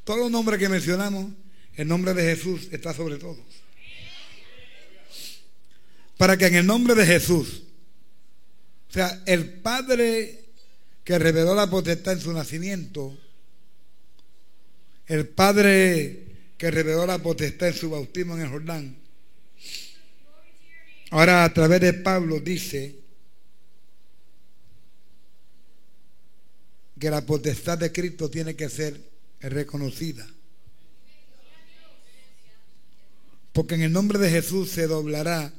[SPEAKER 1] Todos los nombres que mencionamos, el nombre de Jesús está sobre todos para que en el nombre de Jesús, o sea, el Padre que reveló la potestad en su nacimiento, el Padre que reveló la potestad en su bautismo en el Jordán, ahora a través de Pablo dice que la potestad de Cristo tiene que ser reconocida. Porque en el nombre de Jesús se doblará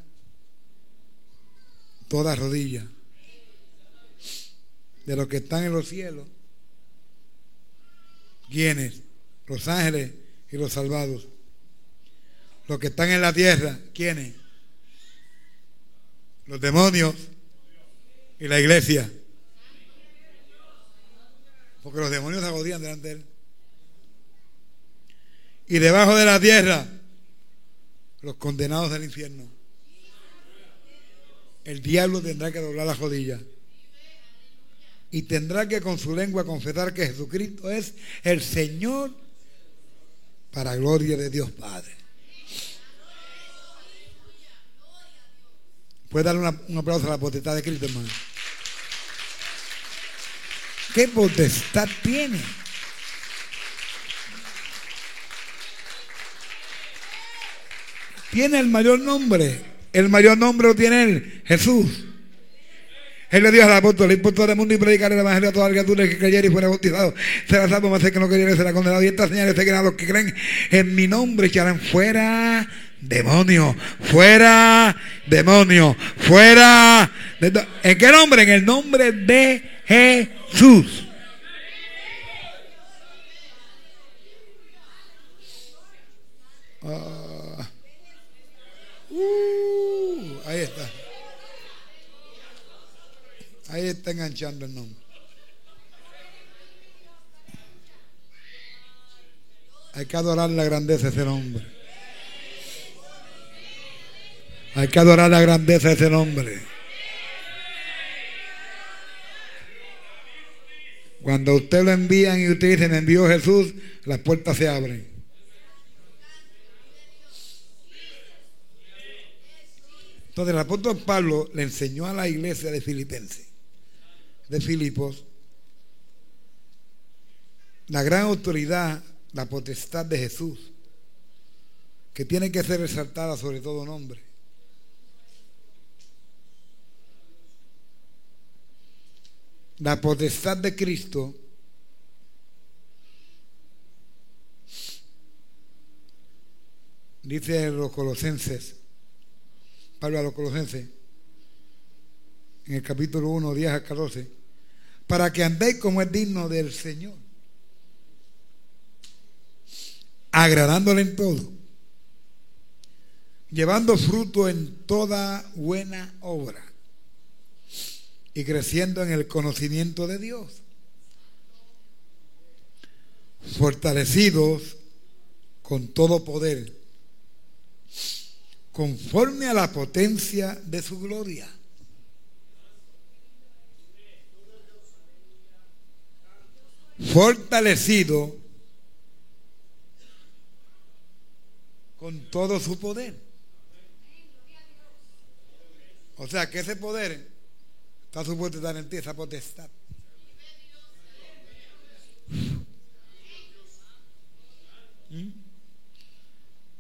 [SPEAKER 1] toda rodilla de los que están en los cielos. ¿Quiénes? Los ángeles y los salvados. Los que están en la tierra, ¿quiénes? Los demonios y la iglesia. Porque los demonios se agodían delante de él. Y debajo de la tierra, los condenados del infierno el diablo tendrá que doblar la rodilla. Y tendrá que con su lengua confesar que Jesucristo es el Señor para gloria de Dios Padre. Puede darle un aplauso a la potestad de Cristo, hermano. ¿Qué potestad tiene? Tiene el mayor nombre el mayor nombre lo tiene él, Jesús. Él le dijo al apóstol, por todo el mundo y predicar el evangelio a todas las criaturas que creyera y fuera bautizado. Será salvo, más que no creyera será condenado. Y estas señales seguirán a los que creen en mi nombre echarán fuera demonio, fuera demonio, fuera. ¿En qué nombre? En el nombre de Jesús. Uh, ahí está. Ahí está enganchando el nombre. Hay que adorar la grandeza de ese nombre. Hay que adorar la grandeza de ese nombre. Cuando usted lo envían y usted dice, me envió Jesús, las puertas se abren. Entonces el apóstol Pablo le enseñó a la iglesia de Filipenses, de Filipos, la gran autoridad, la potestad de Jesús, que tiene que ser resaltada sobre todo nombre. La potestad de Cristo dice los colosenses Pablo a los Colosenses, en el capítulo 1, 10 a 14, para que andéis como es digno del Señor, agradándole en todo, llevando fruto en toda buena obra y creciendo en el conocimiento de Dios, fortalecidos con todo poder conforme a la potencia de su gloria. Fortalecido con todo su poder. O sea que ese poder está supuesto estar en ti, esa potestad. ¿Mm?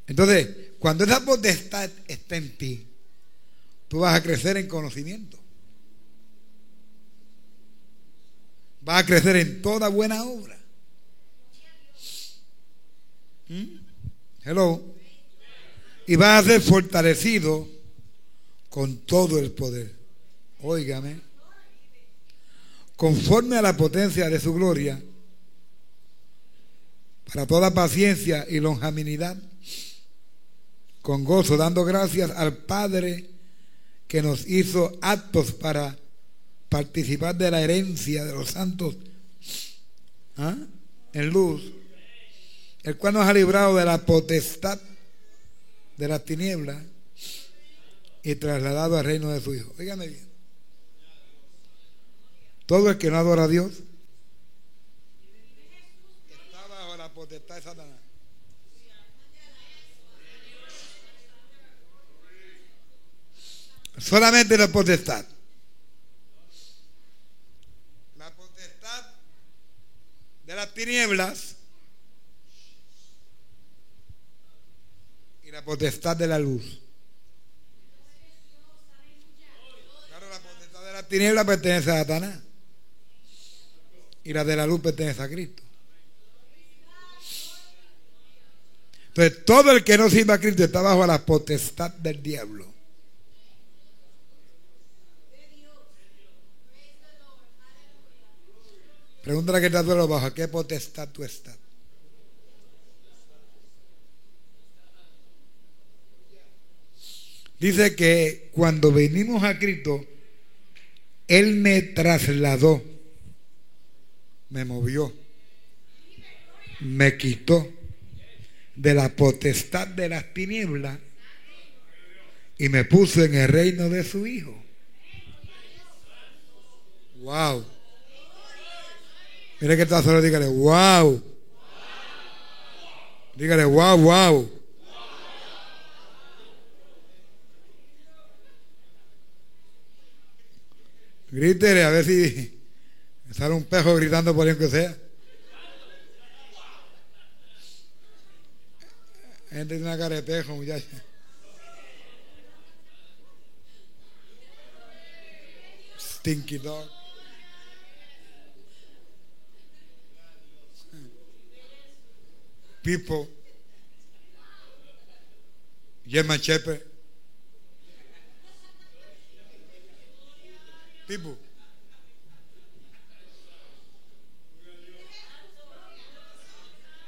[SPEAKER 1] Entonces, cuando esa potestad está en ti, tú vas a crecer en conocimiento. Vas a crecer en toda buena obra. ¿Mm? Hello. Y vas a ser fortalecido con todo el poder. Óigame. Conforme a la potencia de su gloria, para toda paciencia y longanimidad con gozo, dando gracias al Padre que nos hizo actos para participar de la herencia de los santos ¿ah? en luz, el cual nos ha librado de la potestad de las tinieblas y trasladado al reino de su Hijo. Óigame bien. Todo el que no adora a Dios está bajo la potestad de Satanás. Solamente la potestad. La potestad de las tinieblas y la potestad de la luz. Claro, la potestad de las tinieblas pertenece a Satanás y la de la luz pertenece a Cristo. Entonces, todo el que no sirva a Cristo está bajo la potestad del diablo. Pregúntale a que está bajo, ¿a qué potestad tú estás? Dice que cuando venimos a Cristo, Él me trasladó, me movió, me quitó de la potestad de las tinieblas y me puso en el reino de su Hijo. Wow. Mire que está solo, dígale, wow. Dígale, wow, wow. Grítele a ver si sale un pejo gritando por ahí que sea. Gente tiene una cara muchachos. Stinky dog. Pipo, Yema Chepe, Pipo.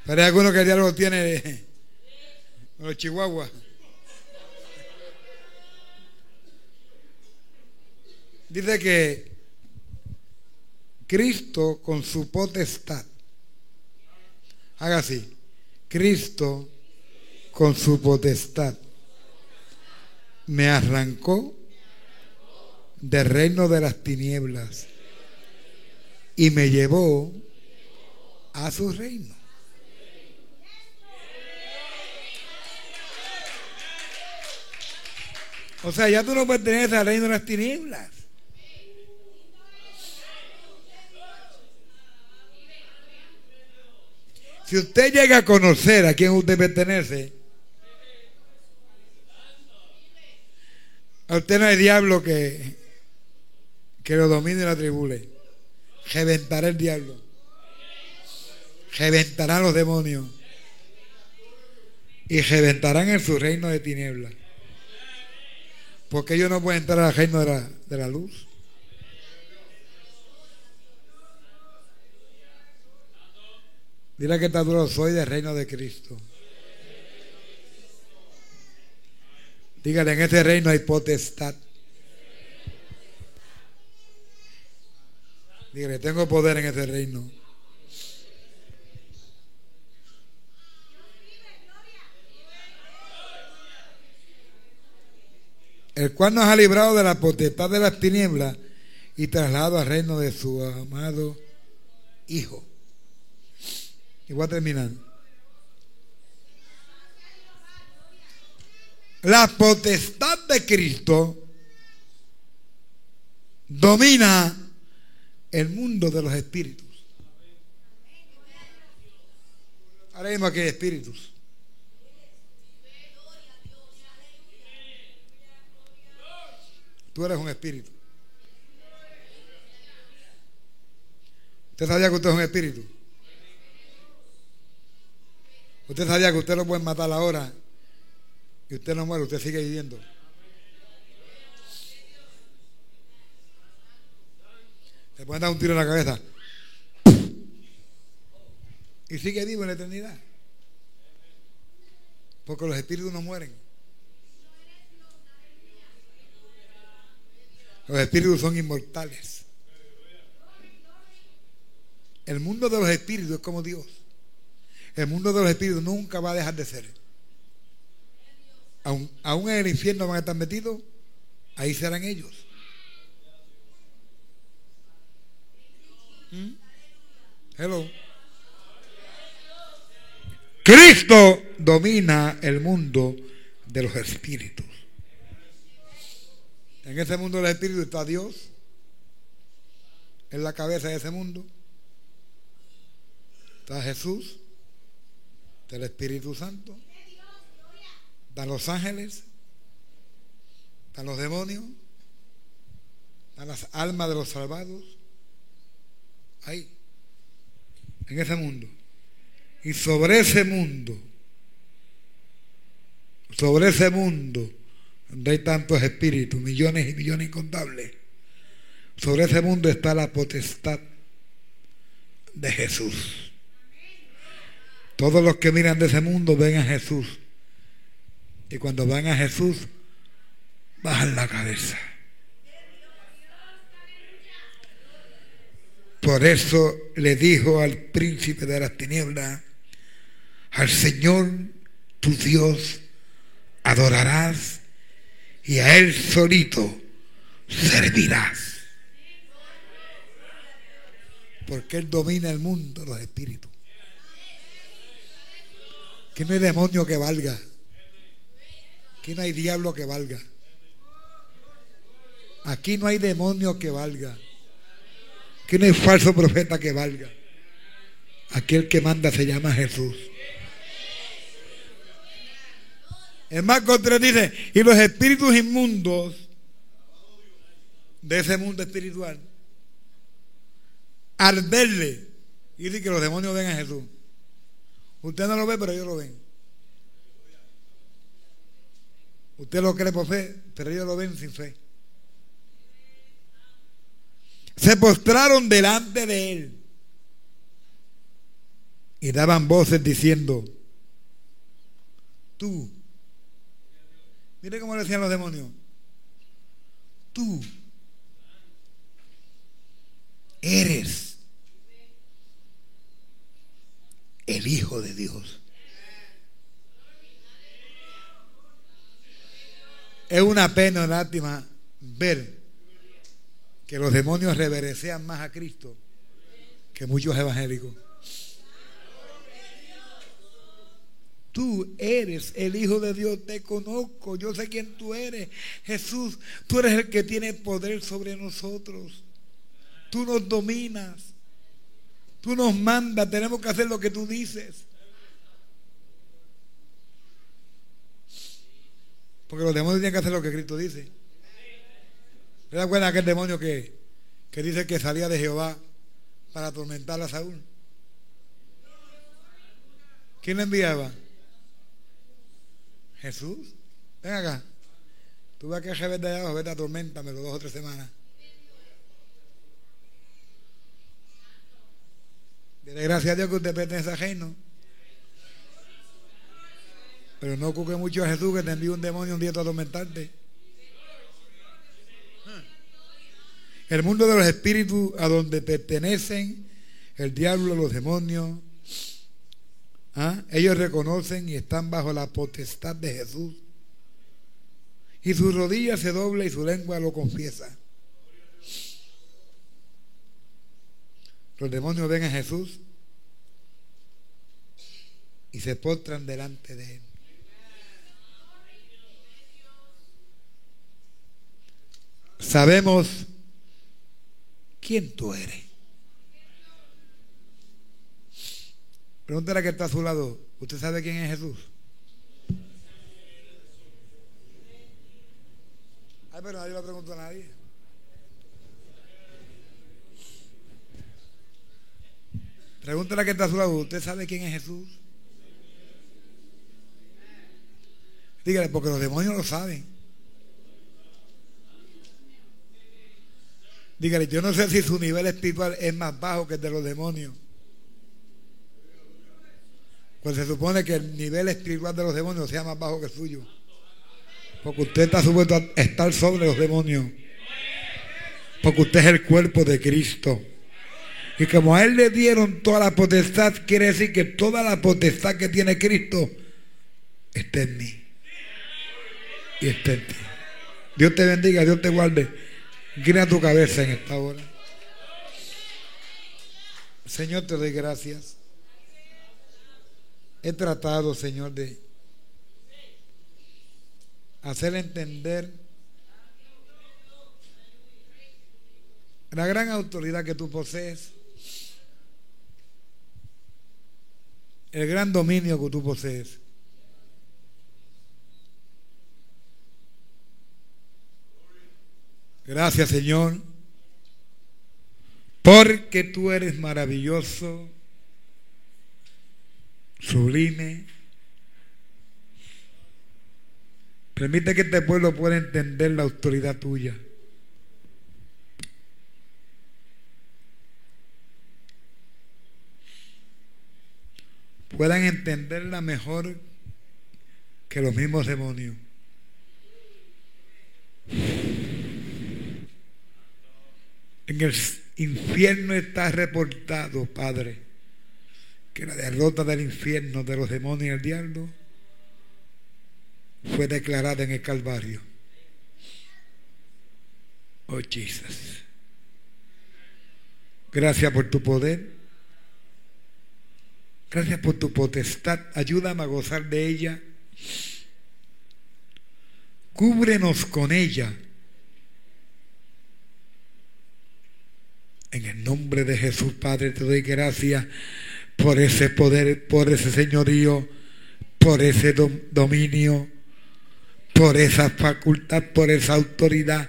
[SPEAKER 1] Pero hay que el diablo tiene los chihuahuas. Dice que Cristo con su potestad. Haga así. Cristo con su potestad me arrancó del reino de las tinieblas y me llevó a su reino. O sea, ya tú no perteneces al reino de las tinieblas. Si usted llega a conocer a quién usted pertenece, a usted no hay diablo que, que lo domine y lo atribule. Reventará el diablo. Reventará los demonios. Y reventarán en su reino de tinieblas. Porque ellos no pueden entrar al reino de la, de la luz. Dile que está duro, soy del reino de Cristo. Dígale, en ese reino hay potestad. Dígale, tengo poder en ese reino. El cual nos ha librado de la potestad de las tinieblas y trasladado al reino de su amado Hijo. Y voy a terminar. La potestad de Cristo domina el mundo de los espíritus. Ahora mismo aquí hay espíritus. Tú eres un espíritu. ¿Usted sabía que usted es un espíritu? Usted sabía que usted lo puede matar ahora y usted no muere, usted sigue viviendo. Le pueden dar un tiro en la cabeza y sigue vivo en la eternidad. Porque los espíritus no mueren. Los espíritus son inmortales. El mundo de los espíritus es como Dios. El mundo de los espíritus nunca va a dejar de ser. Aún, en el infierno van a estar metidos, ahí serán ellos. ¿Mm? Hello. Cristo domina el mundo de los espíritus. En ese mundo de los espíritus está Dios. En la cabeza de ese mundo. Está Jesús del Espíritu Santo, dan los ángeles, dan los demonios, dan las almas de los salvados, ahí, en ese mundo. Y sobre ese mundo, sobre ese mundo, donde hay tantos espíritus, millones y millones incontables, sobre ese mundo está la potestad de Jesús. Todos los que miran de ese mundo ven a Jesús. Y cuando van a Jesús, bajan la cabeza. Por eso le dijo al príncipe de las tinieblas, al Señor tu Dios adorarás y a Él solito servirás. Porque Él domina el mundo, los espíritus. Que no hay demonio que valga. Que no hay diablo que valga. Aquí no hay demonio que valga. Aquí no hay falso profeta que valga. Aquel que manda se llama Jesús. El Marcos 3 dice, y los espíritus inmundos de ese mundo espiritual, al verle, y dice que los demonios ven a Jesús. Usted no lo ve, pero ellos lo ven. Usted lo cree por fe, pero ellos lo ven sin fe. Se postraron delante de él y daban voces diciendo, tú, mire cómo le decían los demonios, tú, eres el Hijo de Dios. Es una pena, lástima ver que los demonios reverencian más a Cristo que muchos evangélicos. Tú eres el Hijo de Dios, te conozco, yo sé quién tú eres. Jesús, tú eres el que tiene poder sobre nosotros. Tú nos dominas. Tú nos mandas, tenemos que hacer lo que tú dices. Porque los demonios tienen que hacer lo que Cristo dice. ¿Se da cuenta aquel demonio que, que dice que salía de Jehová para atormentar a Saúl? ¿Quién le enviaba? Jesús. Ven acá. Tú vas a que de allá abajo, vete atorméntame dos o tres semanas. Gracias a Dios que usted pertenece a reino. Pero no ocupe mucho a Jesús que te envíe un demonio un día a atormentarte. El mundo de los espíritus a donde pertenecen el diablo, los demonios, ¿ah? ellos reconocen y están bajo la potestad de Jesús. Y su rodilla se dobla y su lengua lo confiesa. Los demonios ven a Jesús y se postran delante de él. Sabemos quién tú eres. Pregúntale a que está a su lado. ¿Usted sabe quién es Jesús? Ay, pero nadie le preguntó a nadie. Pregúntale a que está a su lado. ¿Usted sabe quién es Jesús? Dígale, porque los demonios lo saben. Dígale, yo no sé si su nivel espiritual es más bajo que el de los demonios. Pues se supone que el nivel espiritual de los demonios sea más bajo que el suyo. Porque usted está supuesto a estar sobre los demonios. Porque usted es el cuerpo de Cristo. Y como a Él le dieron toda la potestad, quiere decir que toda la potestad que tiene Cristo está en mí. Y está en ti. Dios te bendiga, Dios te guarde. Gira tu cabeza en esta hora. Señor, te doy gracias. He tratado, Señor, de hacer entender la gran autoridad que tú posees, el gran dominio que tú posees. Gracias Señor, porque tú eres maravilloso, sublime. Permite que este pueblo pueda entender la autoridad tuya. Puedan entenderla mejor que los mismos demonios. En el infierno está reportado, Padre, que la derrota del infierno, de los demonios y el diablo, fue declarada en el Calvario. Oh Jesus. Gracias por tu poder. Gracias por tu potestad. Ayúdame a gozar de ella. Cúbrenos con ella En el nombre de Jesús, Padre, te doy gracias por ese poder, por ese señorío, por ese dominio, por esa facultad, por esa autoridad,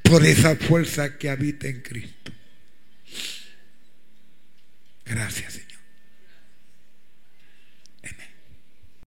[SPEAKER 1] por esa fuerza que habita en Cristo. Gracias, Señor.